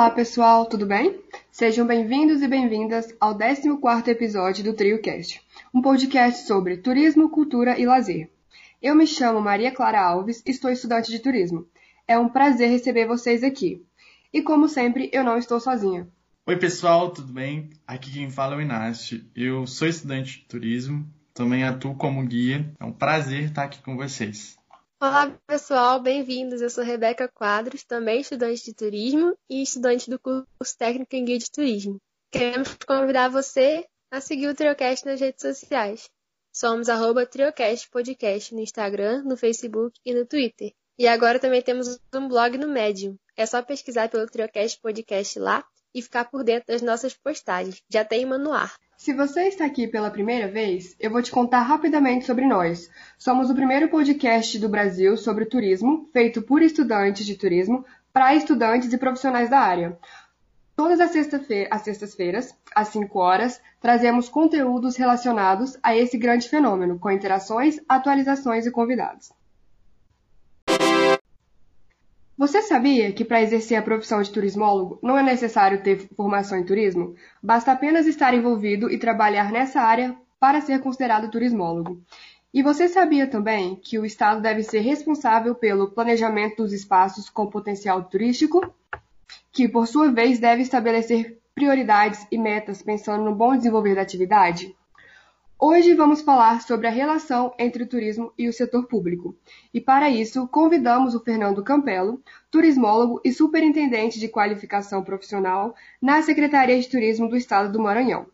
Olá, pessoal, tudo bem? Sejam bem-vindos e bem-vindas ao 14º episódio do TrioCast, um podcast sobre turismo, cultura e lazer. Eu me chamo Maria Clara Alves e sou estudante de turismo. É um prazer receber vocês aqui. E como sempre, eu não estou sozinha. Oi, pessoal, tudo bem? Aqui quem fala é o Inácio. Eu sou estudante de turismo, também atuo como guia. É um prazer estar aqui com vocês. Olá, pessoal, bem-vindos. Eu sou Rebeca Quadros, também estudante de turismo e estudante do curso técnico em guia de turismo. Queremos convidar você a seguir o Triocast nas redes sociais. Somos arroba Triocast Podcast no Instagram, no Facebook e no Twitter. E agora também temos um blog no Medium. É só pesquisar pelo Triocast Podcast lá e ficar por dentro das nossas postagens. Já tem uma no ar. Se você está aqui pela primeira vez, eu vou te contar rapidamente sobre nós. Somos o primeiro podcast do Brasil sobre turismo, feito por estudantes de turismo para estudantes e profissionais da área. Todas as sextas-feiras, às 5 horas, trazemos conteúdos relacionados a esse grande fenômeno, com interações, atualizações e convidados. Você sabia que para exercer a profissão de turismólogo não é necessário ter formação em turismo? Basta apenas estar envolvido e trabalhar nessa área para ser considerado turismólogo. E você sabia também que o Estado deve ser responsável pelo planejamento dos espaços com potencial turístico, que por sua vez deve estabelecer prioridades e metas pensando no bom desenvolver da atividade? Hoje vamos falar sobre a relação entre o turismo e o setor público. E para isso, convidamos o Fernando Campelo, turismólogo e superintendente de qualificação profissional na Secretaria de Turismo do Estado do Maranhão.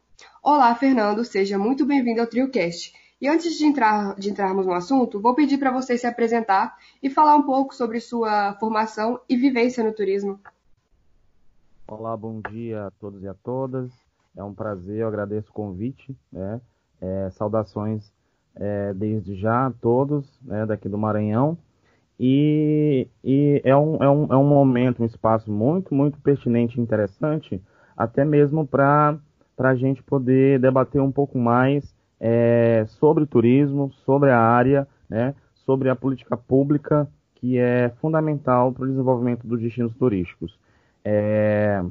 Olá, Fernando, seja muito bem-vindo ao TrioCast. E antes de, entrar, de entrarmos no assunto, vou pedir para você se apresentar e falar um pouco sobre sua formação e vivência no turismo. Olá, bom dia a todos e a todas. É um prazer, eu agradeço o convite, né? É, saudações é, desde já a todos né, daqui do Maranhão. E, e é, um, é, um, é um momento, um espaço muito, muito pertinente e interessante, até mesmo para a gente poder debater um pouco mais é, sobre turismo, sobre a área, né, sobre a política pública que é fundamental para o desenvolvimento dos destinos turísticos. É,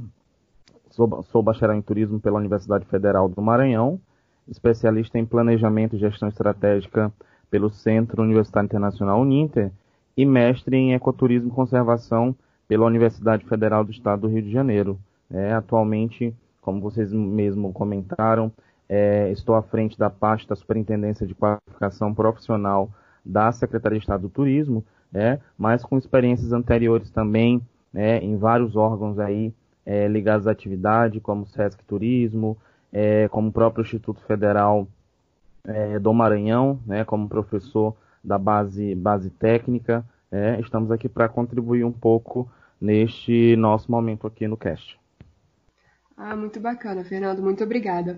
sou, sou bacharel em turismo pela Universidade Federal do Maranhão, especialista em planejamento e gestão estratégica pelo Centro Universitário Internacional Uninter e mestre em ecoturismo e conservação pela Universidade Federal do Estado do Rio de Janeiro. É, atualmente, como vocês mesmo comentaram, é, estou à frente da parte da Superintendência de Qualificação Profissional da Secretaria de Estado do Turismo, é, mas com experiências anteriores também é, em vários órgãos aí é, ligados à atividade, como Sesc Turismo, é, como o próprio Instituto Federal é, do Maranhão, né, como professor da base, base técnica. É, estamos aqui para contribuir um pouco neste nosso momento aqui no cast. Ah, muito bacana, Fernando, muito obrigada.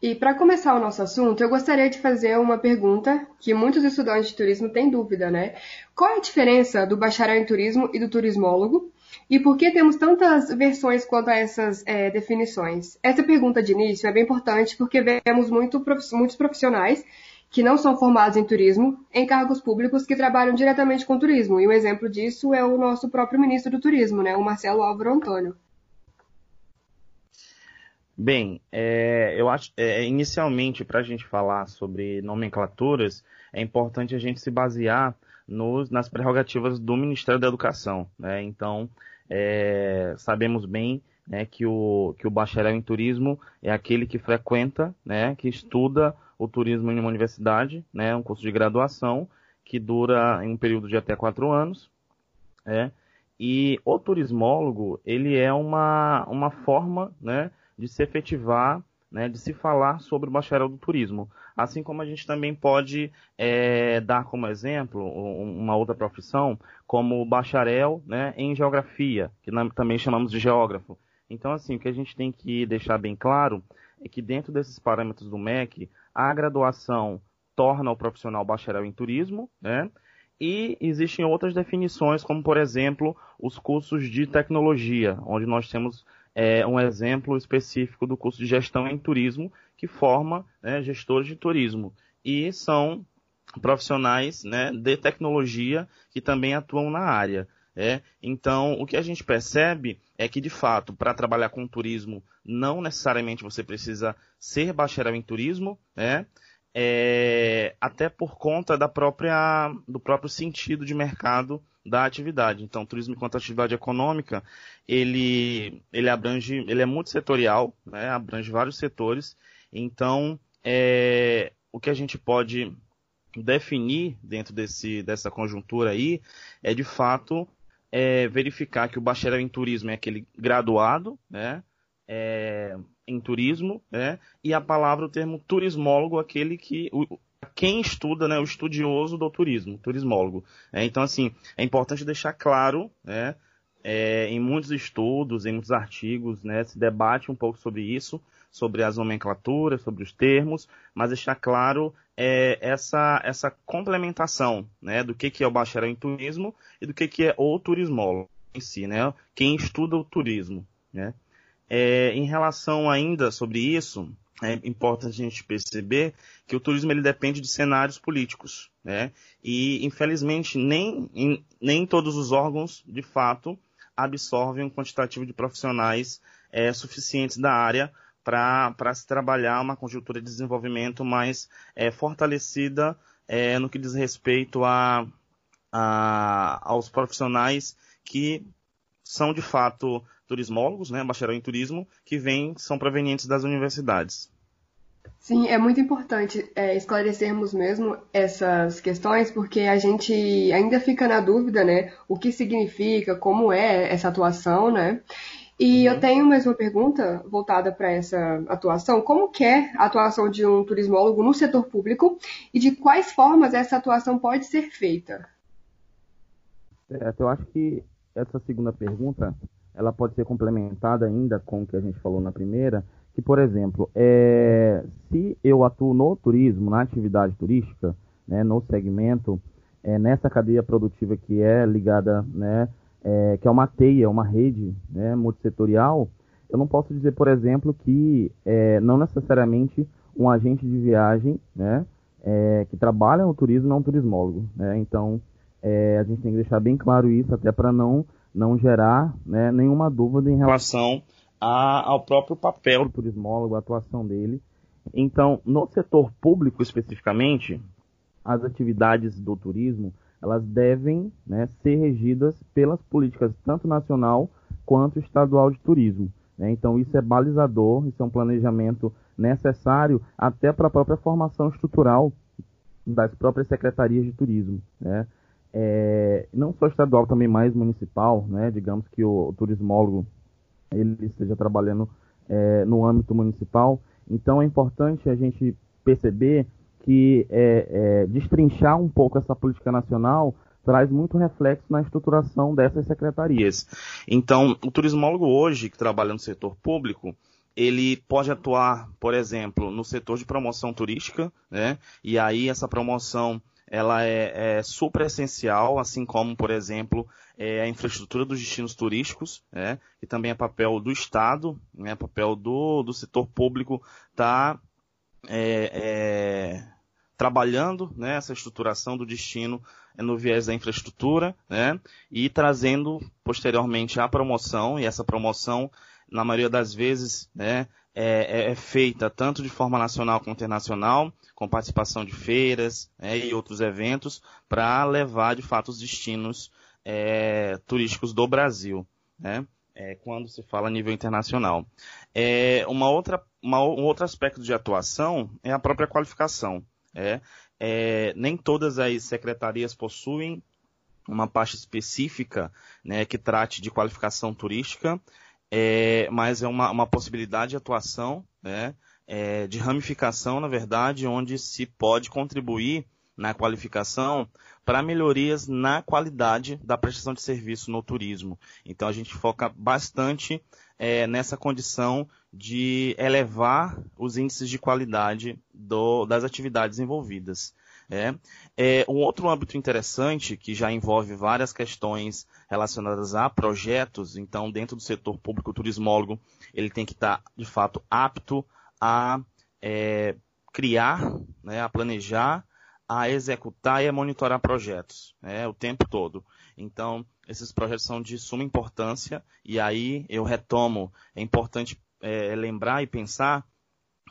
E para começar o nosso assunto, eu gostaria de fazer uma pergunta que muitos estudantes de turismo têm dúvida, né? Qual é a diferença do bacharel em turismo e do turismólogo? E por que temos tantas versões quanto a essas é, definições? Essa pergunta de início é bem importante porque vemos muito, muitos profissionais que não são formados em turismo em cargos públicos que trabalham diretamente com turismo. E um exemplo disso é o nosso próprio ministro do Turismo, né, o Marcelo Álvaro Antônio. Bem, é, eu acho, é, inicialmente, para a gente falar sobre nomenclaturas, é importante a gente se basear nos, nas prerrogativas do Ministério da Educação. Né? Então, é, sabemos bem né, que, o, que o bacharel em turismo é aquele que frequenta, né, que estuda o turismo em uma universidade, né, um curso de graduação que dura em um período de até quatro anos. É, e o turismólogo, ele é uma, uma forma né, de se efetivar né, de se falar sobre o bacharel do turismo. Assim como a gente também pode é, dar como exemplo uma outra profissão, como o bacharel né, em geografia, que também chamamos de geógrafo. Então, assim, o que a gente tem que deixar bem claro é que dentro desses parâmetros do MEC, a graduação torna o profissional bacharel em turismo, né? E existem outras definições, como por exemplo os cursos de tecnologia, onde nós temos é, um exemplo específico do curso de gestão em turismo, que forma né, gestores de turismo. E são profissionais né, de tecnologia que também atuam na área. É, então, o que a gente percebe é que, de fato, para trabalhar com turismo, não necessariamente você precisa ser bacharel em turismo, né? É, até por conta da própria, do próprio sentido de mercado da atividade. Então, turismo enquanto atividade econômica, ele, ele abrange, ele é multissetorial, né? abrange vários setores. Então, é, o que a gente pode definir dentro desse, dessa conjuntura aí é, de fato, é, verificar que o bacharel em turismo é aquele graduado, né? É, em turismo, né? E a palavra, o termo turismólogo, aquele que o, quem estuda, né? O estudioso do turismo, turismólogo. É, então, assim, é importante deixar claro, né? É, em muitos estudos, em muitos artigos, né? Se debate um pouco sobre isso, sobre as nomenclaturas, sobre os termos, mas deixar claro é, essa, essa complementação né, do que, que é o bacharel em turismo e do que, que é o turismólogo em si, né, quem estuda o turismo. Né. É, em relação ainda sobre isso, é importante a gente perceber que o turismo ele depende de cenários políticos, né? E infelizmente nem, em, nem todos os órgãos de fato absorvem um quantitativo de profissionais é, suficientes da área para se trabalhar uma conjuntura de desenvolvimento mais é, fortalecida é, no que diz respeito a, a, aos profissionais que são de fato turismólogos, né, bacharel em turismo, que vêm, são provenientes das universidades. Sim, é muito importante é, esclarecermos mesmo essas questões, porque a gente ainda fica na dúvida, né, o que significa, como é essa atuação, né, e uhum. eu tenho mais uma pergunta voltada para essa atuação. Como que é a atuação de um turismólogo no setor público e de quais formas essa atuação pode ser feita? Certo, eu acho que essa segunda pergunta ela pode ser complementada ainda com o que a gente falou na primeira, que, por exemplo, é, se eu atuo no turismo, na atividade turística, né, no segmento, é, nessa cadeia produtiva que é ligada né, é, que é uma teia, uma rede né, multissetorial, eu não posso dizer, por exemplo, que é, não necessariamente um agente de viagem né, é, que trabalha no turismo não é um turismólogo. Né? Então, é, a gente tem que deixar bem claro isso, até para não, não gerar né, nenhuma dúvida em relação a, ao próprio papel do turismólogo, a atuação dele. Então, no setor público especificamente, as atividades do turismo elas devem né, ser regidas pelas políticas tanto nacional quanto estadual de turismo. Né? Então isso é balizador, isso é um planejamento necessário até para a própria formação estrutural das próprias secretarias de turismo. Né? É, não só estadual, também mais municipal, né? digamos que o, o turismólogo ele esteja trabalhando é, no âmbito municipal. Então é importante a gente perceber que é, é, destrinchar um pouco essa política nacional traz muito reflexo na estruturação dessas secretarias. Então, o turismólogo hoje, que trabalha no setor público, ele pode atuar, por exemplo, no setor de promoção turística, né? E aí essa promoção ela é, é super essencial, assim como, por exemplo, é a infraestrutura dos destinos turísticos, né? E também é papel do Estado, né? Papel do, do setor público tá é, é trabalhando né, essa estruturação do destino no viés da infraestrutura, né, e trazendo posteriormente a promoção, e essa promoção, na maioria das vezes, né, é, é, é feita tanto de forma nacional como internacional, com participação de feiras né, e outros eventos, para levar de fato os destinos é, turísticos do Brasil, né, é, quando se fala a nível internacional. É, uma outra, uma, um outro aspecto de atuação é a própria qualificação. É, é, nem todas as secretarias possuem uma parte específica né, que trate de qualificação turística, é, mas é uma, uma, possibilidade de atuação, né, é, de ramificação, na verdade, onde se pode contribuir na qualificação para melhorias na qualidade da prestação de serviço no turismo. Então a gente foca bastante é, nessa condição de elevar os índices de qualidade do, das atividades envolvidas. É. é. um outro âmbito interessante que já envolve várias questões relacionadas a projetos, então dentro do setor público turismólogo ele tem que estar de fato apto a é, criar, né, a planejar, a executar e a monitorar projetos, né, o tempo todo. Então, esses projetos são de suma importância e aí eu retomo, é importante é, lembrar e pensar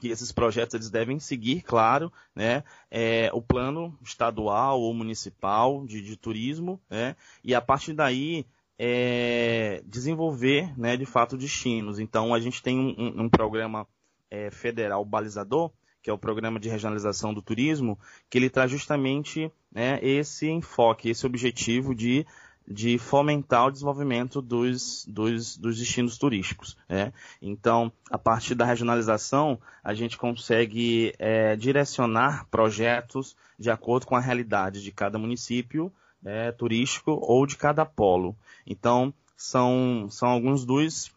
que esses projetos eles devem seguir, claro, né, é, o plano estadual ou municipal de, de turismo, né, e a partir daí é, desenvolver, né, de fato, destinos. Então, a gente tem um, um programa é, federal balizador, que é o Programa de Regionalização do Turismo, que ele traz justamente né, esse enfoque, esse objetivo de, de fomentar o desenvolvimento dos, dos, dos destinos turísticos. Né? Então, a partir da regionalização, a gente consegue é, direcionar projetos de acordo com a realidade de cada município é, turístico ou de cada polo. Então, são, são alguns dos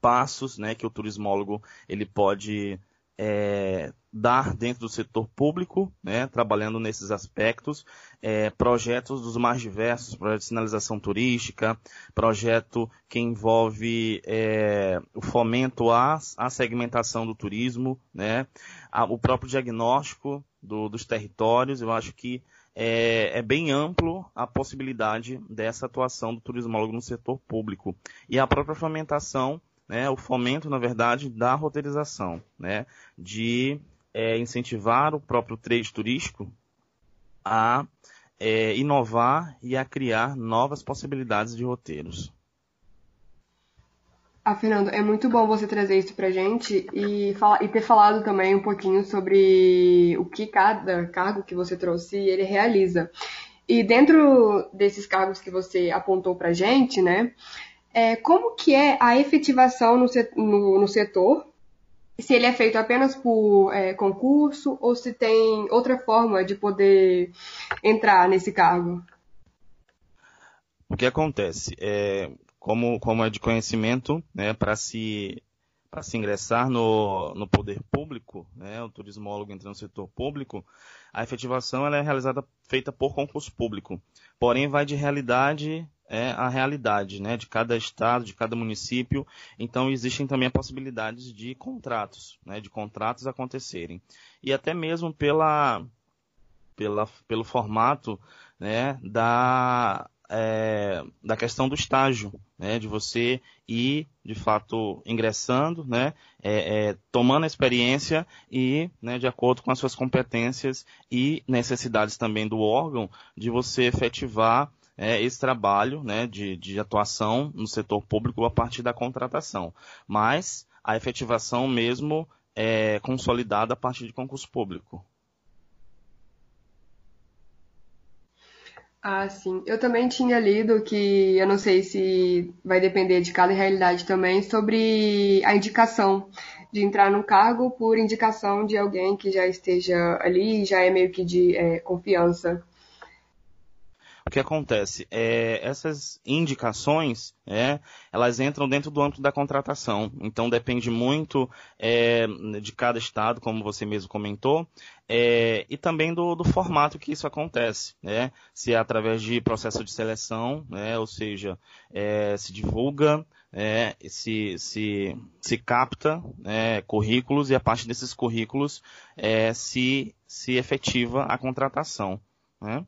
passos né, que o turismólogo ele pode é, dar dentro do setor público, né, trabalhando nesses aspectos, é, projetos dos mais diversos, projeto de sinalização turística, projeto que envolve é, o fomento à, à segmentação do turismo, né, a, o próprio diagnóstico do, dos territórios, eu acho que é, é, bem amplo a possibilidade dessa atuação do turismólogo no setor público. E a própria fomentação né, o fomento, na verdade, da roteirização, né, de é, incentivar o próprio trade turístico a é, inovar e a criar novas possibilidades de roteiros. Ah, Fernando, é muito bom você trazer isso pra gente e, e ter falado também um pouquinho sobre o que cada cargo que você trouxe ele realiza. E dentro desses cargos que você apontou pra gente, né, é, como que é a efetivação no, no, no, setor, se ele é feito apenas por é, concurso ou se tem outra forma de poder entrar nesse cargo? O que acontece? É, como, como é de conhecimento, né, para se se ingressar no, no poder público, né, o turismólogo entra no setor público, a efetivação ela é realizada feita por concurso público. Porém, vai de realidade é a realidade né, de cada estado, de cada município. Então, existem também possibilidades de contratos, né, de contratos acontecerem. E até mesmo pela, pela, pelo formato né, da, é, da questão do estágio, né, de você ir, de fato, ingressando, né, é, é, tomando a experiência e, né, de acordo com as suas competências e necessidades também do órgão, de você efetivar é, esse trabalho né, de, de atuação no setor público a partir da contratação. Mas a efetivação mesmo é consolidada a partir de concurso público. Ah, sim. Eu também tinha lido que, eu não sei se vai depender de cada realidade também, sobre a indicação de entrar no cargo por indicação de alguém que já esteja ali, já é meio que de é, confiança. O que acontece? É, essas indicações, é, elas entram dentro do âmbito da contratação. Então depende muito é, de cada estado, como você mesmo comentou, é, e também do, do, formato que isso acontece. Né? Se é através de processo de seleção, né? ou seja, é, se divulga, é, se, se, se capta é, currículos e a partir desses currículos é, se, se efetiva a contratação. Né?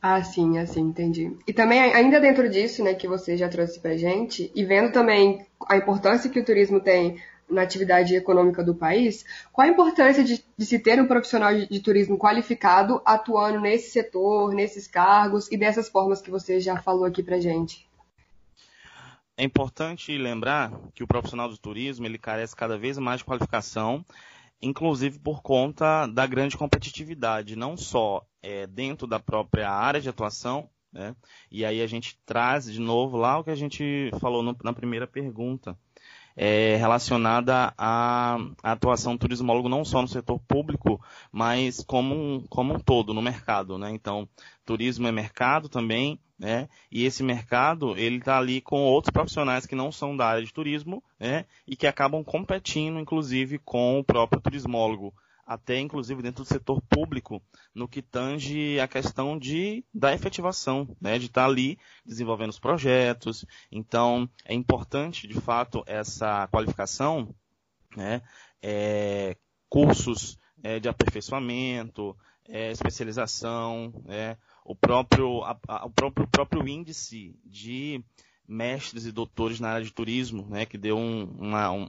Ah, sim, assim, entendi. E também, ainda dentro disso, né, que você já trouxe pra gente, e vendo também a importância que o turismo tem na atividade econômica do país, qual a importância de, de se ter um profissional de, de, turismo qualificado atuando nesse setor, nesses cargos e dessas formas que você já falou aqui pra gente? É importante lembrar que o profissional do turismo ele carece cada vez mais de qualificação inclusive por conta da grande competitividade, não só é, dentro da própria área de atuação, né? e aí a gente traz de novo lá o que a gente falou no, na primeira pergunta, é, relacionada à, atuação do turismólogo não só no setor público, mas como um, como um todo no mercado. Né? Então, turismo é mercado também, né? E esse mercado, ele está ali com outros profissionais que não são da área de turismo, né? E que acabam competindo, inclusive, com o próprio turismólogo, até inclusive dentro do setor público, no que tange a questão de da efetivação, né? De estar tá ali desenvolvendo os projetos. Então, é importante, de fato, essa qualificação, né? É, cursos é, de aperfeiçoamento, é, especialização, é, o, próprio, a, a, o próprio, próprio índice de mestres e doutores na área de turismo, né, que deu um, uma um,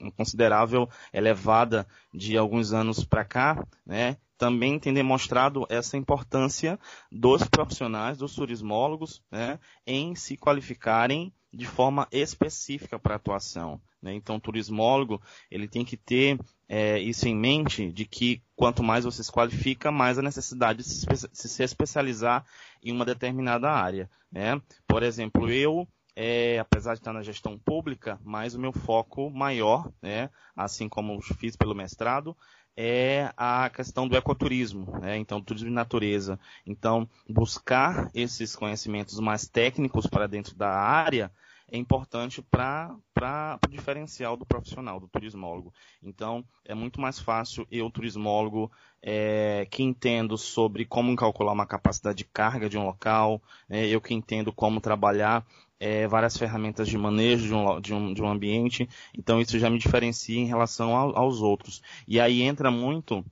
um, considerável elevada de alguns anos para cá, né, também tem demonstrado essa importância dos profissionais, dos turismólogos, né, em se qualificarem de forma específica para a atuação. Né? Então, o turismólogo ele tem que ter é, isso em mente de que quanto mais você se qualifica, mais a necessidade de se, especializar em uma determinada área. Né? Por exemplo, eu é, apesar de estar na gestão pública, mas o meu foco maior, né, assim como fiz pelo mestrado, é a questão do ecoturismo, né? então turismo de natureza. Então, buscar esses conhecimentos mais técnicos para dentro da área é importante para o diferencial do profissional, do turismólogo. Então, é muito mais fácil eu, turismólogo, é, que entendo sobre como calcular uma capacidade de carga de um local, é, eu que entendo como trabalhar é, várias ferramentas de manejo de um, de, um, de um ambiente, então isso já me diferencia em relação ao, aos outros. E aí entra muito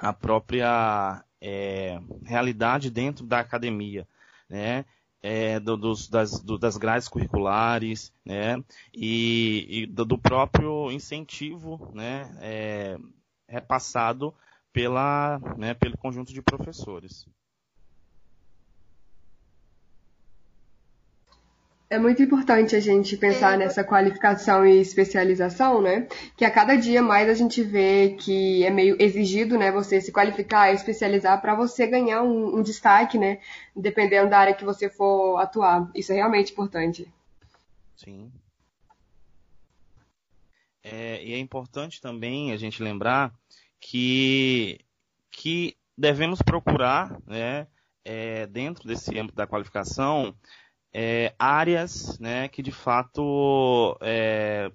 a própria é, realidade dentro da academia. Né? É, do, dos, das, do, das grades curriculares, né, e, e do, do, próprio incentivo, né, é, repassado pela, né, pelo conjunto de professores. É muito importante a gente pensar é. nessa qualificação e especialização, né? Que a cada dia mais a gente vê que é meio exigido, né? Você se qualificar e especializar para você ganhar um, um, destaque, né? Dependendo da área que você for atuar. Isso é realmente importante. Sim. É, e é importante também a gente lembrar que, que devemos procurar, né? É, dentro desse âmbito da qualificação, é, áreas né, que de fato é,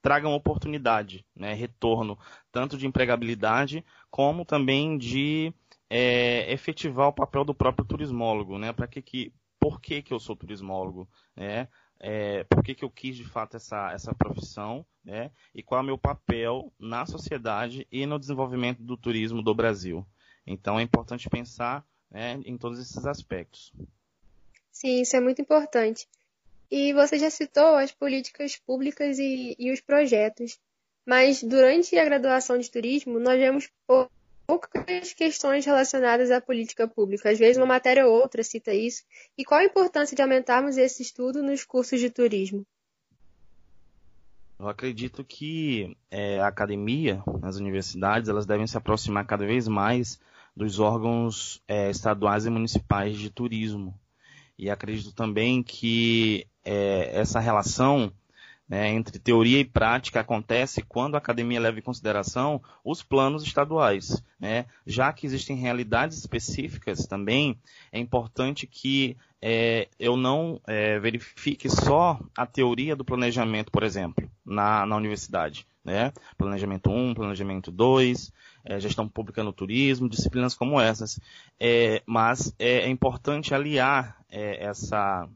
tragam oportunidade, né, retorno, tanto de empregabilidade como também de é, efetivar o papel do próprio turismólogo, né, que, que por que, que eu sou turismólogo, né, é, por que, que eu quis de fato essa, essa profissão, né, e qual é o meu papel na sociedade e no desenvolvimento do turismo do Brasil. Então é importante pensar né, em todos esses aspectos. Sim, isso é muito importante. E você já citou as políticas públicas e, e os projetos, mas durante a graduação de turismo nós vemos poucas questões relacionadas à política pública. Às vezes uma matéria ou outra cita isso. E qual a importância de aumentarmos esse estudo nos cursos de turismo? Eu acredito que é, a academia, as universidades, elas devem se aproximar cada vez mais dos órgãos é, estaduais e municipais de turismo. E acredito também que é, essa relação né, entre teoria e prática acontece quando a academia leva em consideração os planos estaduais. Né? Já que existem realidades específicas também, é importante que é, eu não é, verifique só a teoria do planejamento, por exemplo, na, na universidade. Né? Planejamento 1, planejamento 2, é, gestão pública no turismo, disciplinas como essas. É, mas é, é, importante aliar é, essa,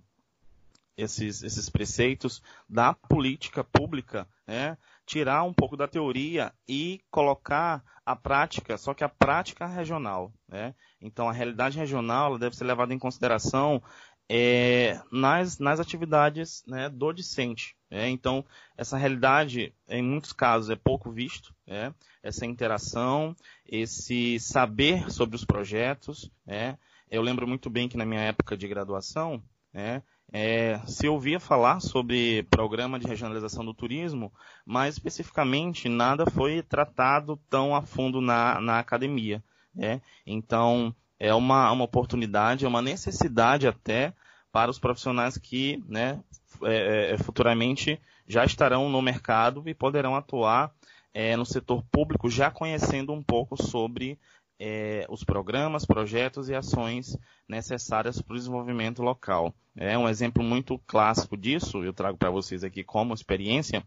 esses, esses preceitos da política pública, né? tirar um pouco da teoria e colocar a prática, só que a prática regional. Né? Então, a realidade regional deve ser levada em consideração é, nas, nas atividades né, do discente. É, então, essa realidade, em muitos casos, é pouco visto, é, essa interação, esse saber sobre os projetos. É. Eu lembro muito bem que na minha época de graduação, é, é, se ouvia falar sobre programa de regionalização do turismo, mas especificamente nada foi tratado tão a fundo na, na academia. É. Então, é uma, uma oportunidade, é uma necessidade até para os profissionais que né, é, é, futuramente já estarão no mercado e poderão atuar é, no setor público já conhecendo um pouco sobre é, os programas, projetos e ações necessárias para o desenvolvimento local. É um exemplo muito clássico disso, eu trago para vocês aqui como experiência,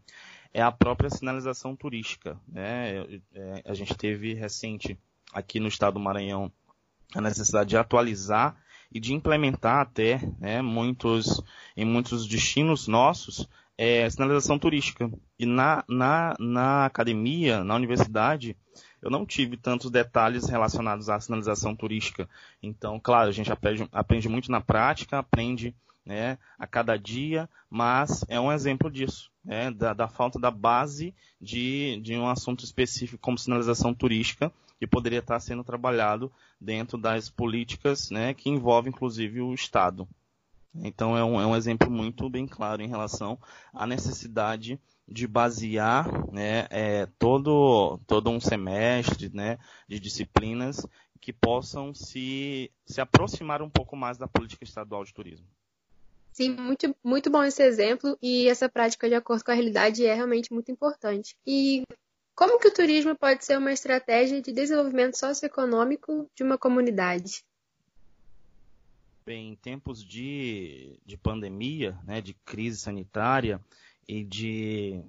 é a própria sinalização turística. Né? É, a gente teve recente aqui no estado do Maranhão a necessidade de atualizar e de implementar até né, muitos, em muitos destinos nossos é sinalização turística. E na, na, na academia, na universidade, eu não tive tantos detalhes relacionados à sinalização turística. Então, claro, a gente aprende, aprende muito na prática, aprende né, a cada dia, mas é um exemplo disso, né, da, da, falta da base de, de um assunto específico como sinalização turística, que poderia estar sendo trabalhado dentro das políticas né, que envolvem inclusive o Estado. Então é um, é um exemplo muito bem claro em relação à necessidade de basear né, é, todo, todo um semestre né, de disciplinas que possam se, se aproximar um pouco mais da política estadual de turismo. Sim, muito, muito bom esse exemplo e essa prática de acordo com a realidade é realmente muito importante. E como que o turismo pode ser uma estratégia de desenvolvimento socioeconômico de uma comunidade? Bem, em tempos de, de pandemia, né, de crise sanitária e de,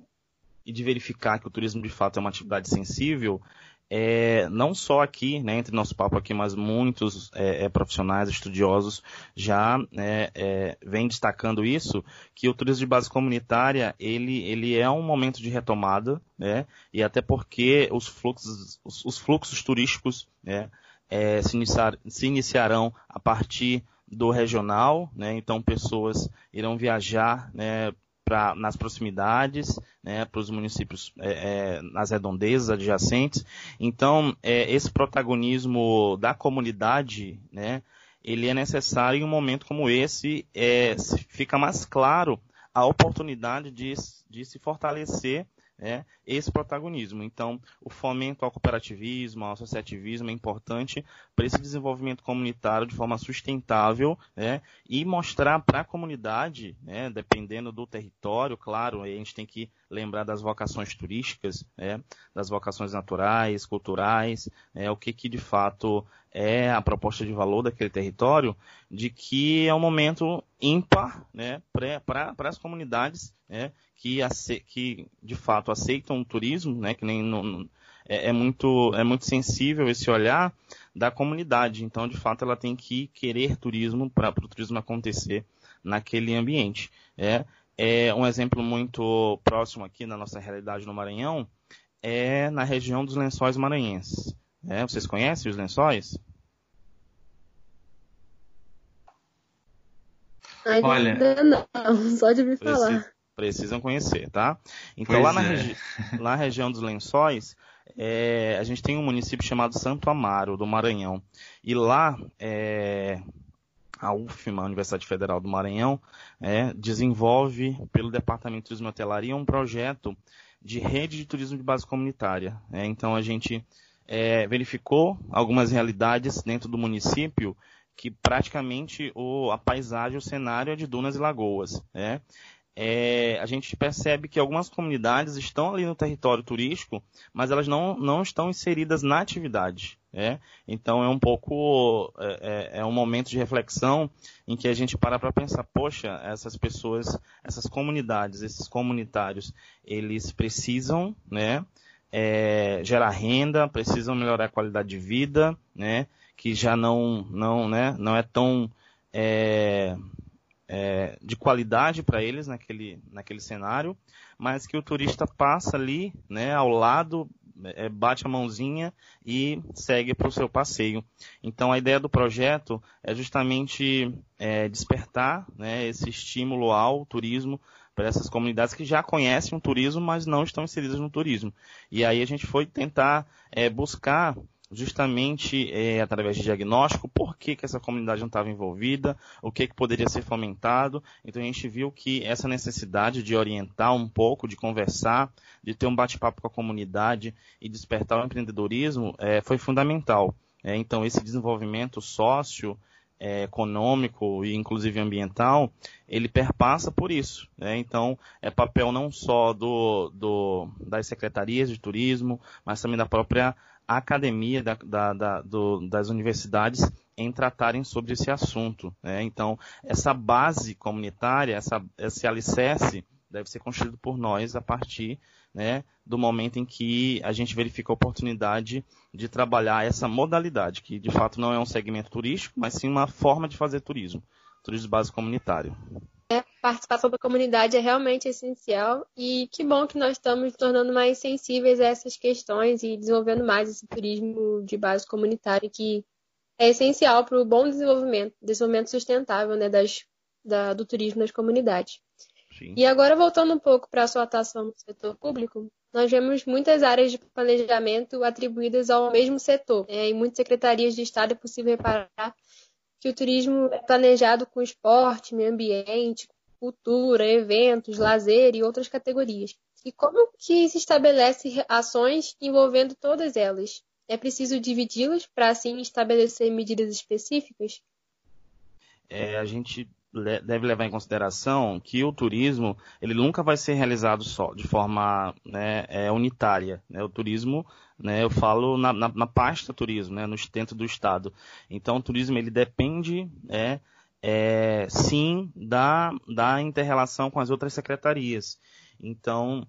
e de verificar que o turismo de fato é uma atividade sensível, é, não só aqui, né, entre nosso papo aqui, mas muitos é, é, profissionais, estudiosos já né, é, vêm destacando isso, que o turismo de base comunitária, ele, ele é um momento de retomada, né, e até porque os fluxos, os, os fluxos turísticos né, é, se, iniciar, se iniciarão a partir do regional, né? Então pessoas irão viajar, né, pra, nas proximidades, né, para os municípios é, é, nas redondezas adjacentes. Então é, esse protagonismo da comunidade, né, ele é necessário em um momento como esse. É, fica mais claro a oportunidade de, de se fortalecer né, esse protagonismo. Então, o fomento ao cooperativismo, ao associativismo é importante para esse desenvolvimento comunitário de forma sustentável né, e mostrar para a comunidade, né, dependendo do território, claro, a gente tem que lembrar das vocações turísticas, né, das vocações naturais, culturais, né, o que, que de fato é a proposta de valor daquele território, de que é um momento ímpar né, para as comunidades né, que, que de fato aceitam o turismo, né, que nem no, no, é, é, muito, é muito sensível esse olhar da comunidade. Então, de fato, ela tem que querer turismo para o turismo acontecer naquele ambiente. É, é um exemplo muito próximo aqui na nossa realidade no Maranhão, é na região dos lençóis maranhenses. É, vocês conhecem os lençóis? Olha, não, só de me falar precisam conhecer, tá? Então lá na, é. regi lá na, região dos Lençóis, é, a gente tem um município chamado Santo Amaro, do Maranhão. E lá, é, a UFMA, a Universidade Federal do Maranhão, é, desenvolve, pelo Departamento de Turismo e Hotelaria, um projeto de rede de turismo de base comunitária. É, então a gente é, verificou algumas realidades dentro do município que praticamente o, a paisagem, o cenário é de dunas e lagoas. Né? É, a gente percebe que algumas comunidades estão ali no território turístico, mas elas não, não estão inseridas na atividade. É? Então é um pouco é, é, é um momento de reflexão em que a gente para para pensar, poxa, essas pessoas, essas comunidades, esses comunitários, eles precisam, né, é, gerar renda, precisam melhorar a qualidade de vida, né, que já não não né, não é tão é, é, de qualidade para eles naquele, naquele cenário, mas que o turista passa ali, né, ao lado, é, bate a mãozinha e segue para o seu passeio. Então a ideia do projeto é justamente é, despertar né, esse estímulo ao turismo para essas comunidades que já conhecem o turismo, mas não estão inseridas no turismo. E aí a gente foi tentar é, buscar justamente é, através de diagnóstico, por que, que essa comunidade não estava envolvida, o que, que poderia ser fomentado. Então a gente viu que essa necessidade de orientar um pouco, de conversar, de ter um bate-papo com a comunidade e despertar o empreendedorismo é, foi fundamental. É, então esse desenvolvimento sócio, econômico e inclusive ambiental, ele perpassa por isso. Né? Então, é papel não só do, do, das secretarias de turismo, mas também da própria a academia da, da, da, do, das universidades em tratarem sobre esse assunto. Né? Então, essa base comunitária, essa, esse alicerce, deve ser construído por nós a partir né, do momento em que a gente verifica a oportunidade de trabalhar essa modalidade, que de fato não é um segmento turístico, mas sim uma forma de fazer turismo, turismo de base comunitário. A participação da comunidade é realmente essencial e que bom que nós estamos nos tornando mais sensíveis a essas questões e desenvolvendo mais esse turismo de base comunitária que é essencial para o bom desenvolvimento, desenvolvimento sustentável né, das, da, do turismo nas comunidades. Sim. E agora, voltando um pouco para a sua atuação no setor público, nós vemos muitas áreas de planejamento atribuídas ao mesmo setor. Né? Em muitas secretarias de Estado é possível reparar que o turismo é planejado com esporte, meio ambiente, cultura, eventos, lazer e outras categorias. E como que se estabelece ações envolvendo todas elas? É preciso dividi-las para assim estabelecer medidas específicas? É, a gente deve levar em consideração que o turismo ele nunca vai ser realizado só de forma né, é, unitária. Né? O turismo, né, eu falo na, na, na, pasta turismo, né, no dentro do estado. Então, o turismo ele depende, é, é, sim, da, da interrelação com as outras secretarias. Então,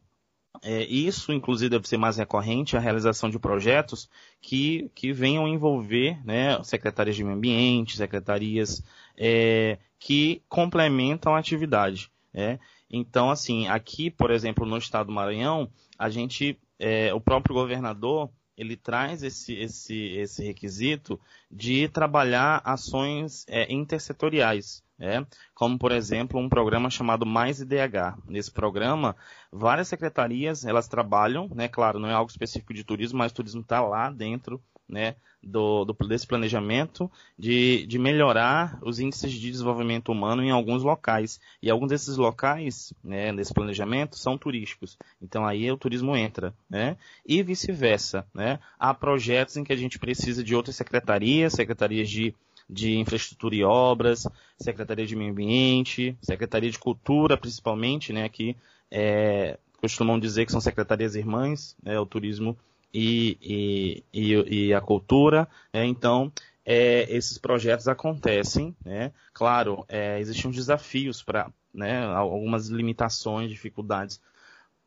é, isso, inclusive, deve ser mais recorrente a realização de projetos que, que venham envolver né, secretarias de meio ambiente, secretarias é, que complementam a atividade. É. Então, assim, aqui, por exemplo, no estado do Maranhão, a gente, é, o próprio governador, ele traz esse, esse, esse requisito de trabalhar ações é, intersetoriais. É, como por exemplo um programa chamado Mais IDH. Nesse programa, várias secretarias elas trabalham, né? Claro, não é algo específico de turismo, mas o turismo está lá dentro, né? Do, do, desse planejamento de, de melhorar os índices de desenvolvimento humano em alguns locais. E alguns desses locais, né, nesse planejamento, são turísticos. Então aí o turismo entra, né? E vice-versa, né? Há projetos em que a gente precisa de outras secretarias, secretarias de de Infraestrutura e Obras, Secretaria de Meio Ambiente, Secretaria de Cultura, principalmente, né, que é, costumam dizer que são secretarias irmãs, né, o turismo e, e, e, e a cultura. Né, então, é, esses projetos acontecem, né? Claro, é, existem desafios para, né, algumas limitações, dificuldades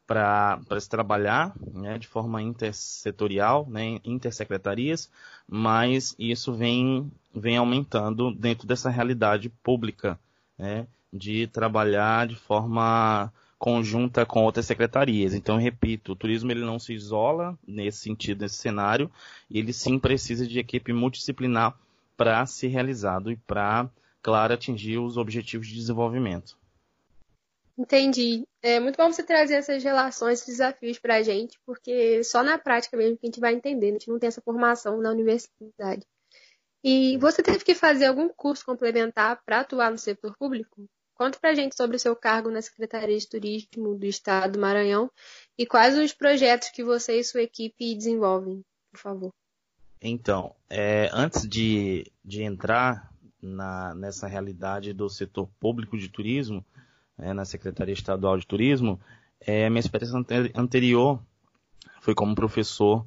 para se trabalhar né, de forma intersetorial, né, intersecretarias, mas isso vem, vem aumentando dentro dessa realidade pública né, de trabalhar de forma conjunta com outras secretarias. Então, repito, o turismo ele não se isola nesse sentido, nesse cenário, ele sim precisa de equipe multidisciplinar para ser realizado e para, claro, atingir os objetivos de desenvolvimento. Entendi. É muito bom você trazer essas relações, esses desafios para a gente, porque só na prática mesmo que a gente vai entender. A gente não tem essa formação na universidade. E você teve que fazer algum curso complementar para atuar no setor público? Conte para a gente sobre o seu cargo na Secretaria de Turismo do Estado do Maranhão e quais os projetos que você e sua equipe desenvolvem, por favor. Então, é, antes de, de entrar na, nessa realidade do setor público de turismo, é, na Secretaria Estadual de Turismo, é, minha experiência anterior foi como professor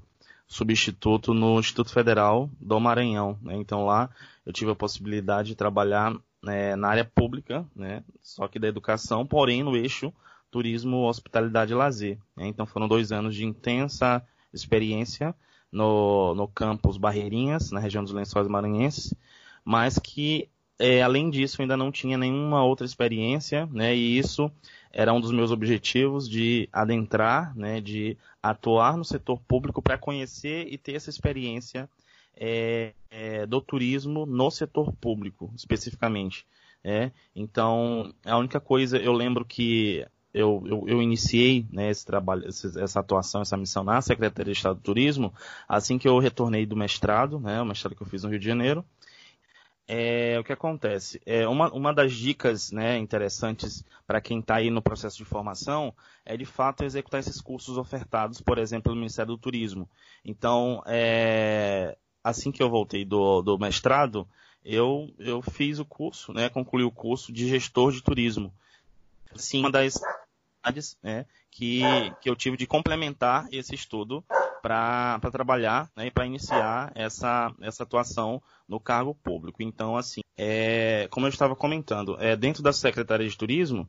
substituto no Instituto Federal do Maranhão. Né? Então lá eu tive a possibilidade de trabalhar né, na área pública, né? só que da educação, porém no eixo turismo, hospitalidade e lazer. Né? Então foram dois anos de intensa experiência no, no campus Barreirinhas, na região dos Lençóis Maranhenses, mas que é, além disso, ainda não tinha nenhuma outra experiência, né? E isso era um dos meus objetivos de adentrar, né? De atuar no setor público para conhecer e ter essa experiência é, é, do turismo no setor público, especificamente. É? Então, a única coisa, eu lembro que eu, eu, eu, iniciei né, esse trabalho, essa atuação, essa missão na Secretaria de Estado do Turismo, assim que eu retornei do mestrado, né, o mestrado que eu fiz no Rio de Janeiro, é, o que acontece? É, uma, uma das dicas né, interessantes para quem está aí no processo de formação é, de fato, executar esses cursos ofertados, por exemplo, pelo Ministério do Turismo. Então, é, assim que eu voltei do, do mestrado, eu, eu fiz o curso, né, concluí o curso de gestor de turismo. Sim, uma das né, que, que eu tive de complementar esse estudo para trabalhar né, e para iniciar essa, essa atuação no cargo público. Então, assim, é, como eu estava comentando, é, dentro da Secretaria de Turismo,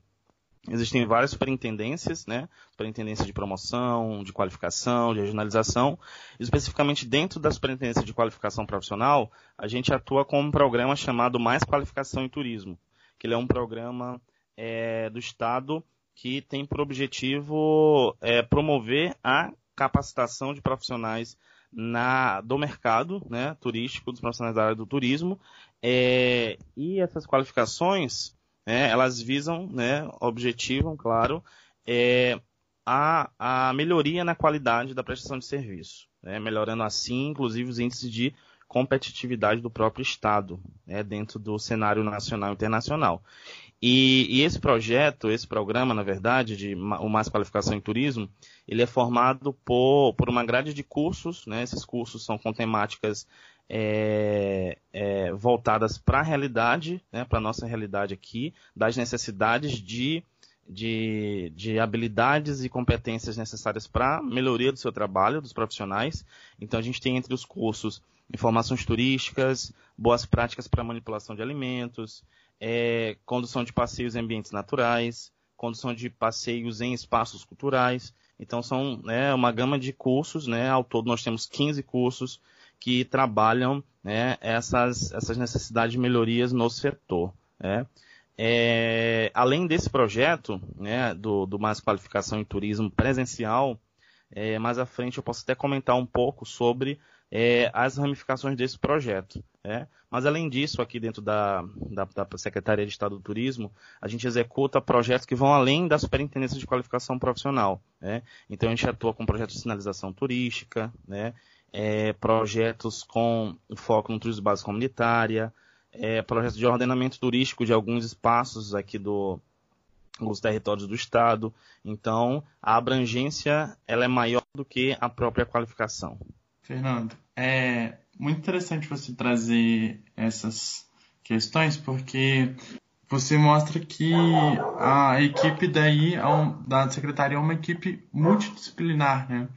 existem várias superintendências, né? Superintendência de promoção, de qualificação, de regionalização. Especificamente dentro da superintendência de qualificação profissional, a gente atua com um programa chamado Mais Qualificação em Turismo, que ele é um programa é, do Estado que tem por objetivo é, promover a capacitação de profissionais na, do mercado né, turístico, dos profissionais da área do turismo, é, e essas qualificações, né, elas visam, né, objetivam, claro, é, a, a melhoria na qualidade da prestação de serviço, né, melhorando assim, inclusive, os índices de competitividade do próprio Estado, né, dentro do cenário nacional e internacional. E, e, esse projeto, esse programa, na verdade, de o Mais Qualificação em Turismo, ele é formado por, por uma grade de cursos, né? Esses cursos são com temáticas é, é, voltadas para a realidade, né? para a nossa realidade aqui, das necessidades de, de, de habilidades e competências necessárias para melhoria do seu trabalho, dos profissionais. Então a gente tem entre os cursos informações turísticas, boas práticas para manipulação de alimentos, é, condução de passeios em ambientes naturais, condução de passeios em espaços culturais. Então são né, uma gama de cursos, né? Ao todo nós temos 15 cursos que trabalham né, essas, essas necessidades de melhorias no setor. Né? É, além desse projeto né, do, do Mais Qualificação em Turismo presencial, é, mais à frente eu posso até comentar um pouco sobre é, as ramificações desse projeto. É? Mas além disso, aqui dentro da, da, da, Secretaria de Estado do Turismo, a gente executa projetos que vão além da superintendência de qualificação profissional. Né? Então a gente atua com projetos de sinalização turística, né? É, projetos com foco no turismo base comunitária, é, projetos de ordenamento turístico de alguns espaços aqui do, dos territórios do estado. Então, a abrangência ela é maior do que a própria qualificação. Fernando, é muito interessante você trazer essas questões, porque você mostra que a equipe daí, da secretaria, é uma equipe multidisciplinar, né?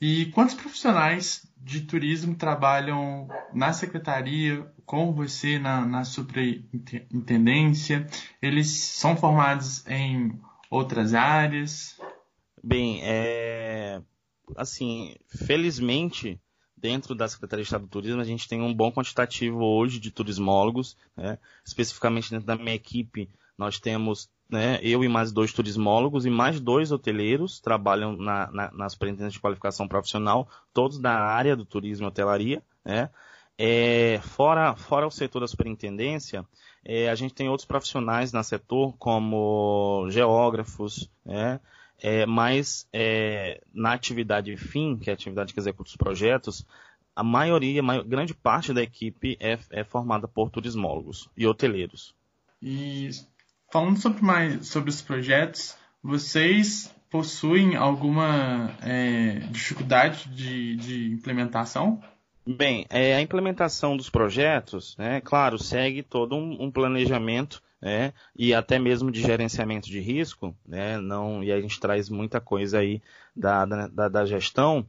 E quantos profissionais de turismo trabalham na secretaria, com você na, na superintendência? Eles são formados em outras áreas? Bem, é, assim, felizmente, dentro da Secretaria de Estado do Turismo, a gente tem um bom quantitativo hoje de turismólogos, né? especificamente dentro da minha equipe, nós temos né, eu e mais dois turismólogos e mais dois hoteleiros trabalham na, na, na superintendência de qualificação profissional, todos da área do turismo e hotelaria, né? É, fora, fora o setor da superintendência, é, a gente tem outros profissionais no setor, como geógrafos, né? É, mas é, na atividade fim, que é a atividade que executa os projetos, a maioria, a grande parte da equipe é, é, formada por turismólogos e hoteleiros. E falando sobre mais sobre os projetos, vocês possuem alguma é, dificuldade de, de implementação? Bem, é, a implementação dos projetos, né, claro, segue todo um, um planejamento né, e até mesmo de gerenciamento de risco, né, não, e a gente traz muita coisa aí da, da, da gestão,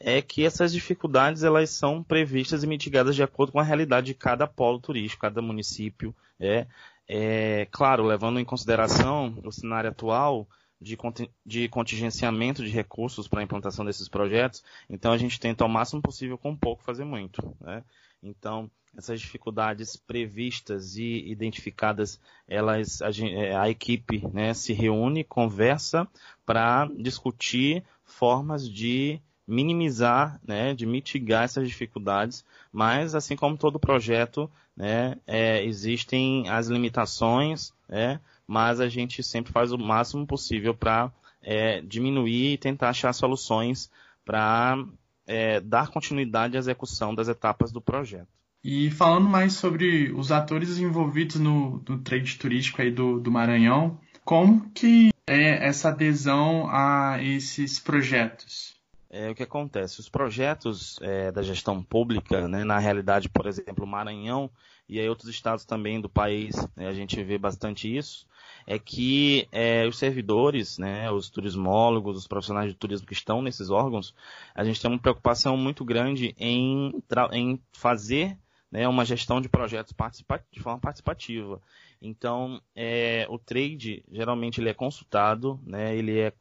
é que essas dificuldades elas são previstas e mitigadas de acordo com a realidade de cada polo turístico, cada município, é, é claro, levando em consideração o cenário atual, de, contingenciamento de recursos para a implantação desses projetos, então a gente tenta ao máximo possível com pouco fazer muito. Né? Então, essas dificuldades previstas e identificadas, elas a, é, a equipe né, se reúne, conversa para discutir formas de minimizar, né, de mitigar essas dificuldades, mas assim como todo projeto, né, é, existem as limitações, né, mas a gente sempre faz o máximo possível para é, diminuir e tentar achar soluções para é, dar continuidade à execução das etapas do projeto. E falando mais sobre os atores envolvidos no, no trade turístico aí do, do Maranhão, como que é essa adesão a esses projetos? É, o que acontece? Os projetos é, da gestão pública, né, na realidade, por exemplo, Maranhão e aí outros estados também do país, né, a gente vê bastante isso, é que é, os servidores, né, os turismólogos, os profissionais de turismo que estão nesses órgãos, a gente tem uma preocupação muito grande em, em fazer né, uma gestão de projetos de forma participativa. Então, é, o trade geralmente ele é consultado, né, ele, é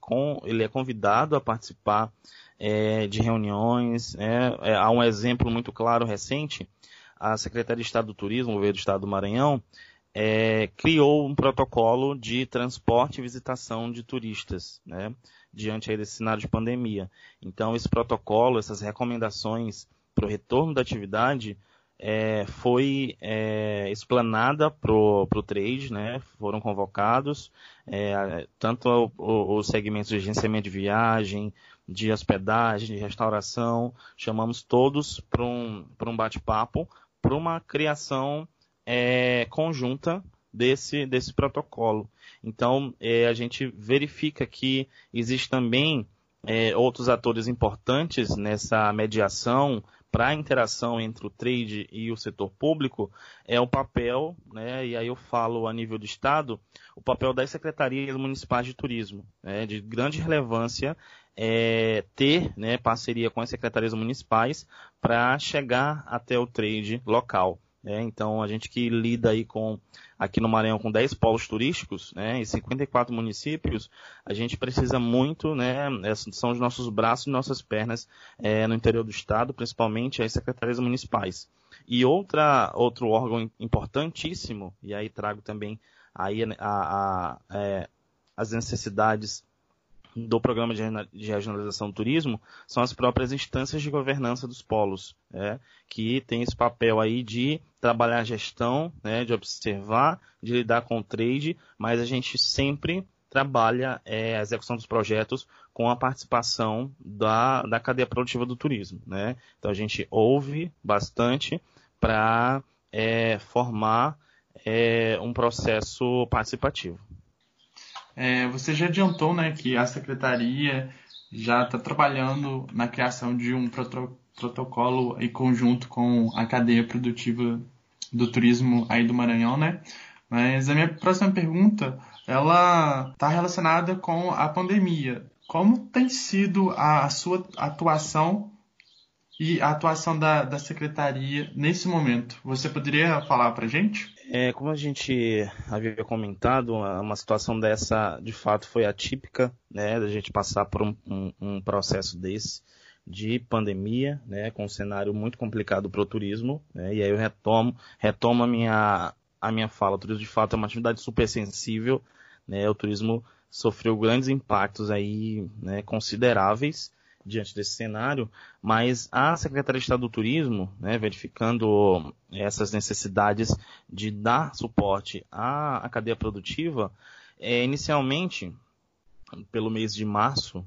ele é convidado a participar é, de reuniões. Né, é, há um exemplo muito claro recente. A Secretaria de Estado do Turismo, o governo do Estado do Maranhão, é, criou um protocolo de transporte e visitação de turistas, né, diante aí desse cenário de pandemia. Então, esse protocolo, essas recomendações para o retorno da atividade, é, foi é, explanada para o trade, né? Foram convocados é, tanto os segmentos de agenciamento de viagem, de hospedagem, de restauração, chamamos todos para um, um bate-papo, para uma criação é, conjunta desse, desse protocolo. Então, é, a gente verifica que existe também é, outros atores importantes nessa mediação para a interação entre o trade e o setor público é o papel, né, e aí eu falo a nível do Estado, o papel das secretarias municipais de turismo, né, de grande relevância é, ter né, parceria com as secretarias municipais para chegar até o trade local. É, então, a gente que lida aí com, aqui no Maranhão com 10 polos turísticos, né, e 54 municípios, a gente precisa muito, né, são os nossos braços e nossas pernas é, no interior do estado, principalmente as secretarias municipais. E outra, outro órgão importantíssimo, e aí trago também aí a, a, a, é, as necessidades do programa de regionalização do turismo são as próprias instâncias de governança dos polos, né, que tem esse papel aí de trabalhar a gestão, né, de observar, de lidar com o trade, mas a gente sempre trabalha é, a execução dos projetos com a participação da, da cadeia produtiva do turismo. Né? Então a gente ouve bastante para é, formar é, um processo participativo. É, você já adiantou né, que a secretaria já está trabalhando na criação de um proto protocolo em conjunto com a cadeia produtiva do turismo aí do Maranhão, né? Mas a minha próxima pergunta, ela está relacionada com a pandemia. Como tem sido a sua atuação e a atuação da, da secretaria nesse momento? Você poderia falar para gente? É, como a gente havia comentado, uma situação dessa de fato foi atípica, né, da gente passar por um, um, um processo desse de pandemia, né, com um cenário muito complicado para o turismo, né, e aí eu retomo, retomo a minha, a minha fala. O turismo de fato é uma atividade super sensível, né, o turismo sofreu grandes impactos aí, né, consideráveis, diante desse cenário, mas a Secretaria de Estado do Turismo, né, verificando essas necessidades de dar suporte à, à cadeia produtiva, é, inicialmente, pelo mês de março,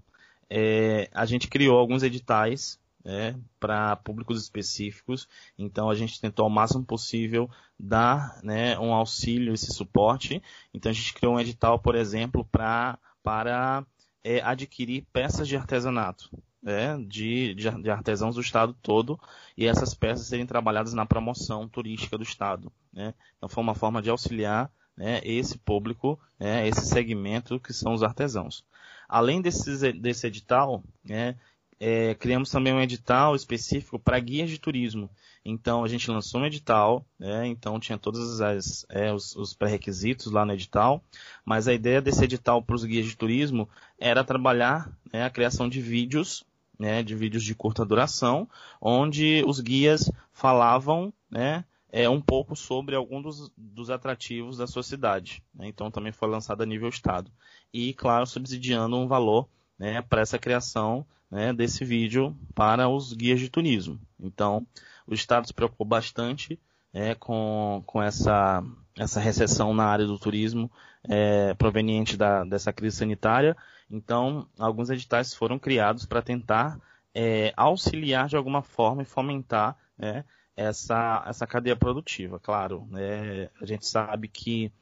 é, a gente criou alguns editais né, para públicos específicos. Então a gente tentou ao máximo possível dar né, um auxílio, esse suporte. Então a gente criou um edital, por exemplo, pra, para é, adquirir peças de artesanato né, de, de, artesãos do estado todo e essas peças serem trabalhadas na promoção turística do estado. Né? Então foi uma forma de auxiliar né, esse público, né, esse segmento que são os artesãos. Além desse, desse edital, né, é, criamos também um edital específico para guias de turismo. Então a gente lançou um edital, né, então tinha todos as, é, os, os pré-requisitos lá no edital, mas a ideia desse edital para os guias de turismo era trabalhar né, a criação de vídeos né, de vídeos de curta duração, onde os guias falavam né, é, um pouco sobre algum dos, dos atrativos da sua cidade. Né? Então também foi lançado a nível Estado. E, claro, subsidiando um valor né, para essa criação né, desse vídeo para os guias de turismo. Então, o Estado se preocupou bastante é, com, com essa, essa recessão na área do turismo é, proveniente da, dessa crise sanitária então, alguns editais foram criados para tentar é, auxiliar de alguma forma e fomentar né, essa, essa cadeia produtiva. Claro, né, a gente sabe que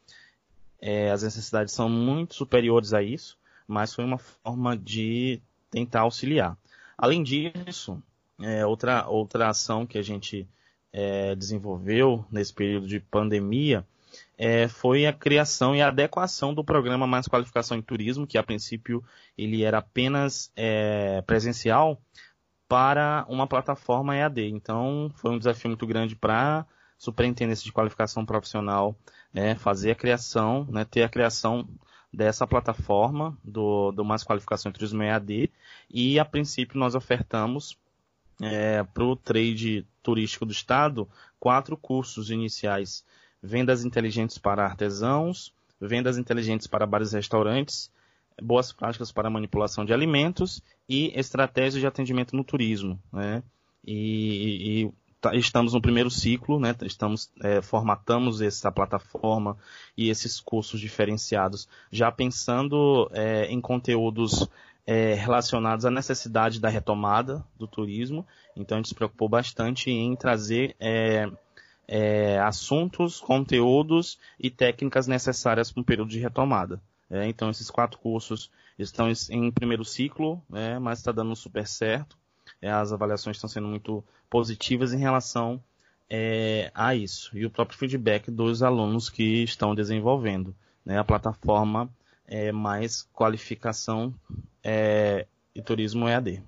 é, as necessidades são muito superiores a isso, mas foi uma forma de tentar auxiliar. Além disso, é, outra, outra ação que a gente é, desenvolveu nesse período de pandemia é, foi a criação e adequação do programa Mais Qualificação em Turismo, que a princípio ele era apenas é, presencial, para uma plataforma EAD. Então foi um desafio muito grande para a Superintendência de Qualificação Profissional né, fazer a criação, né, ter a criação dessa plataforma do, do Mais Qualificação em Turismo EAD e a princípio nós ofertamos é, para o trade turístico do estado quatro cursos iniciais vendas inteligentes para artesãos, vendas inteligentes para bares e restaurantes, boas práticas para manipulação de alimentos e estratégias de atendimento no turismo. Né? E, e tá, estamos no primeiro ciclo, né? estamos é, formatamos essa plataforma e esses cursos diferenciados, já pensando é, em conteúdos é, relacionados à necessidade da retomada do turismo. Então a gente se preocupou bastante em trazer é, é, assuntos, conteúdos e técnicas necessárias para um período de retomada. É, então esses quatro cursos estão em primeiro ciclo, é, mas está dando super certo. É, as avaliações estão sendo muito positivas em relação é, a isso e o próprio feedback dos alunos que estão desenvolvendo. Né, a plataforma é mais qualificação é, e turismo EAD.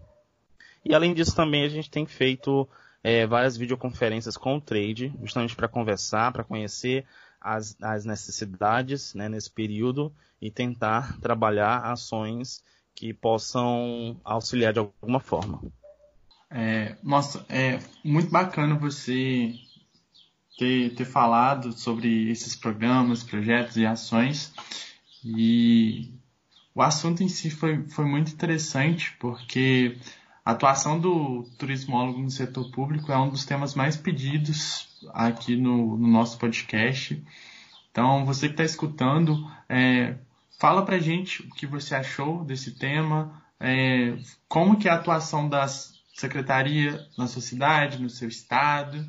E além disso também a gente tem feito é, várias videoconferências com o trade, justamente para conversar, para conhecer as, as necessidades né, nesse período e tentar trabalhar ações que possam auxiliar de alguma forma. É, nossa, é muito bacana você ter, ter falado sobre esses programas, projetos e ações. E o assunto em si foi, foi muito interessante, porque a atuação do turismólogo no setor público é um dos temas mais pedidos aqui no, no nosso podcast. Então, você que está escutando, é, fala para gente o que você achou desse tema, é, como que é a atuação da secretaria na sua cidade, no seu estado.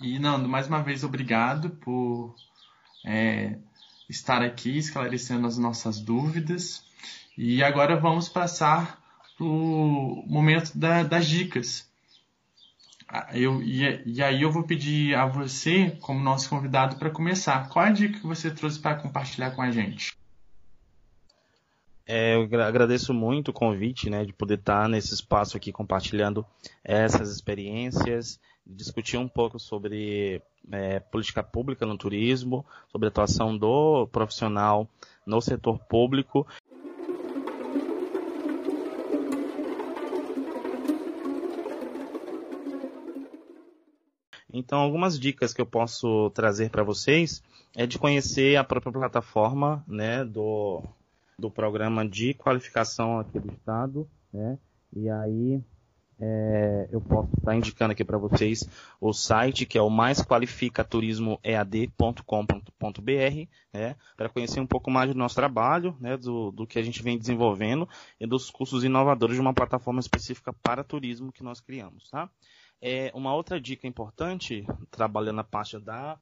E, Nando, mais uma vez, obrigado por é, estar aqui esclarecendo as nossas dúvidas. E agora vamos passar para o momento da, das dicas. Ah, eu, e, e, aí eu vou pedir a você, como nosso convidado, para começar. Qual a dica que você trouxe para compartilhar com a gente? É, eu agradeço muito o convite, né, de poder estar nesse espaço aqui compartilhando essas experiências, discutir um pouco sobre é, política pública no turismo, sobre a atuação do profissional no setor público. Então, algumas dicas que eu posso trazer para vocês é de conhecer a própria plataforma né, do, do programa de qualificação aqui do Estado, né? E aí é, eu posso estar indicando aqui para vocês o site que é o maisqualificaturismoead.com.br, né, para conhecer um pouco mais do nosso trabalho, né, do, do que a gente vem desenvolvendo e dos cursos inovadores de uma plataforma específica para turismo que nós criamos. Tá? É, uma outra dica importante, trabalhando na parte da,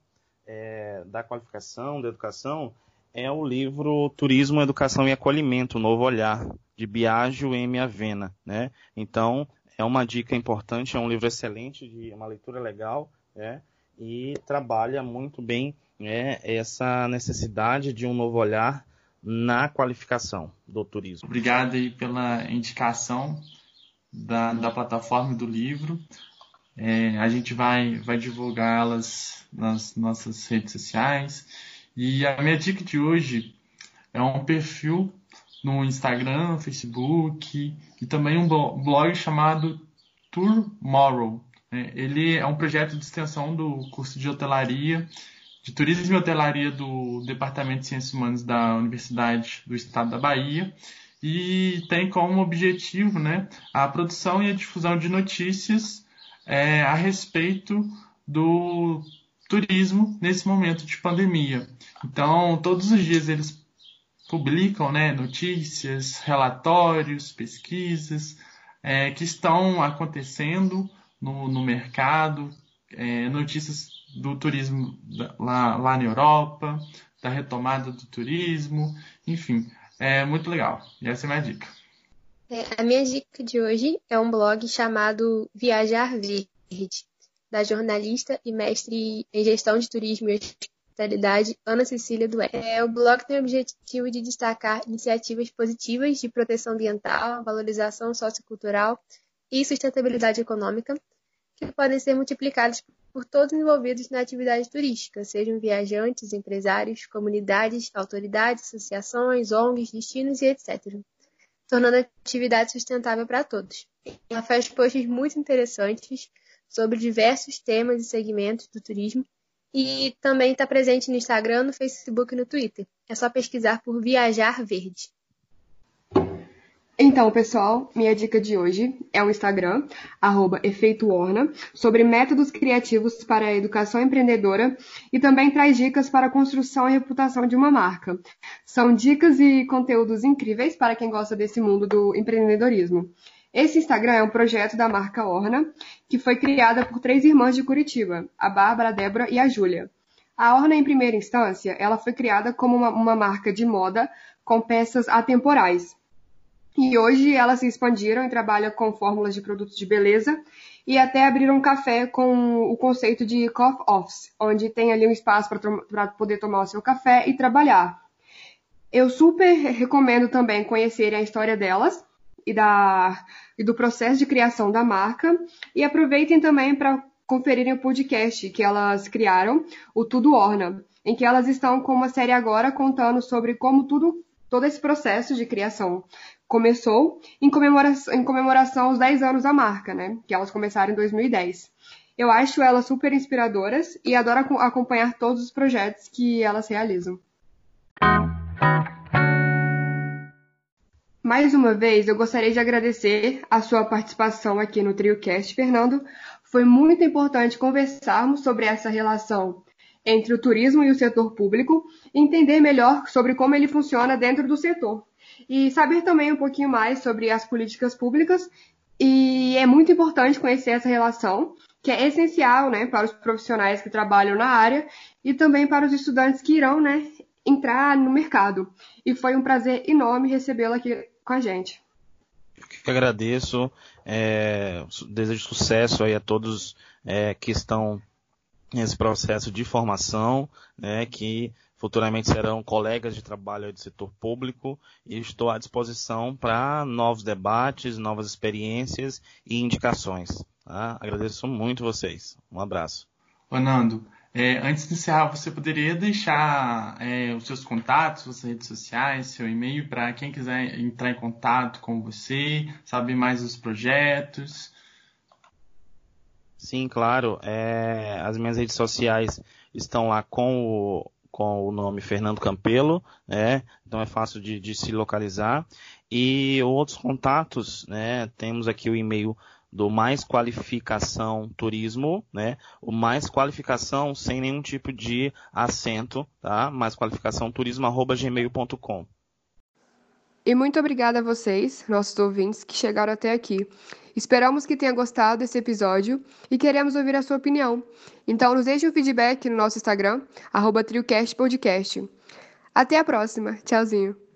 é, da qualificação, da educação, é o livro Turismo, Educação e Acolhimento, Novo Olhar, de Biagio M. Avena. Né? Então, é uma dica importante, é um livro excelente, de uma leitura legal, né? e trabalha muito bem né, essa necessidade de um novo olhar na qualificação do turismo. Obrigado aí pela indicação da, da plataforma do livro. É, a gente vai, vai divulgá-las nas nossas redes sociais. E a minha dica de hoje é um perfil no Instagram, Facebook e também um blog chamado Tomorrow. Né? Ele é um projeto de extensão do curso de hotelaria, de turismo e hotelaria do Departamento de Ciências Humanas da Universidade do Estado da Bahia e tem como objetivo né, a produção e a difusão de notícias é, a respeito do turismo nesse momento de pandemia. Então, todos os dias eles publicam né, notícias, relatórios, pesquisas é, que estão acontecendo no, no mercado, é, notícias do turismo lá, lá na Europa, da retomada do turismo, enfim, é muito legal. E essa é a minha dica. É, a minha dica de hoje é um blog chamado Viajar Verde, da jornalista e mestre em gestão de turismo e Sustentabilidade, Ana Cecília Dué. É, o blog tem o objetivo de destacar iniciativas positivas de proteção ambiental, valorização sociocultural e sustentabilidade econômica, que podem ser multiplicadas por todos envolvidos na atividade turística, sejam viajantes, empresários, comunidades, autoridades, associações, ONGs, destinos e etc., tornando a atividade sustentável para todos. Ela faz posts muito interessantes sobre diversos temas e segmentos do turismo e também está presente no Instagram, no Facebook e no Twitter. É só pesquisar por Viajar Verde. Então, pessoal, minha dica de hoje é o Instagram, @efeitoorna, sobre métodos criativos para a educação empreendedora e também traz dicas para a construção e reputação de uma marca. São dicas e conteúdos incríveis para quem gosta desse mundo do empreendedorismo. Esse Instagram é um projeto da marca Orna, que foi criada por três irmãs de Curitiba, a Bárbara, a Débora e a Júlia. A Orna, em primeira instância, ela foi criada como uma, uma marca de moda com peças atemporais e hoje elas se expandiram e trabalham com fórmulas de produtos de beleza e até abriram um café com o conceito de coffee office, onde tem ali um espaço para poder tomar o seu café e trabalhar. Eu super recomendo também conhecerem a história delas e, da, e do processo de criação da marca e aproveitem também para conferirem o podcast que elas criaram, o Tudo Orna, em que elas estão com uma série agora contando sobre como tudo todo esse processo de criação começou em comemoração, em comemoração aos 10 anos da marca, né? Que elas começaram em 2010. Eu acho elas super inspiradoras e adoro acompanhar todos os projetos que elas realizam. Mais uma vez, eu gostaria de agradecer a sua participação aqui no TrioCast, Fernando. Foi muito importante conversarmos sobre essa relação entre o turismo e o setor público entender melhor sobre como ele funciona dentro do setor e saber também um pouquinho mais sobre as políticas públicas. E é muito importante conhecer essa relação, que é essencial né, para os profissionais que trabalham na área e também para os estudantes que irão né, entrar no mercado. E foi um prazer enorme recebê-la aqui com a gente. Eu que agradeço, é, desejo sucesso aí a todos é, que estão nesse processo de formação, né, que futuramente serão colegas de trabalho do setor público e estou à disposição para novos debates, novas experiências e indicações. Tá? Agradeço muito vocês. Um abraço. Nando, é, antes de encerrar, você poderia deixar é, os seus contatos, suas redes sociais, seu e-mail para quem quiser entrar em contato com você, saber mais dos projetos? Sim, claro. É, as minhas redes sociais estão lá com o com o nome Fernando Campelo, né? Então é fácil de, de se localizar. E outros contatos, né? Temos aqui o e-mail do Mais Qualificação Turismo, né? O Mais Qualificação sem nenhum tipo de acento, tá? Mais Qualificação Turismo arroba gmail.com. E muito obrigada a vocês, nossos ouvintes, que chegaram até aqui. Esperamos que tenha gostado desse episódio e queremos ouvir a sua opinião. Então nos deixe um feedback no nosso Instagram, TrioCastPodcast. Até a próxima. Tchauzinho.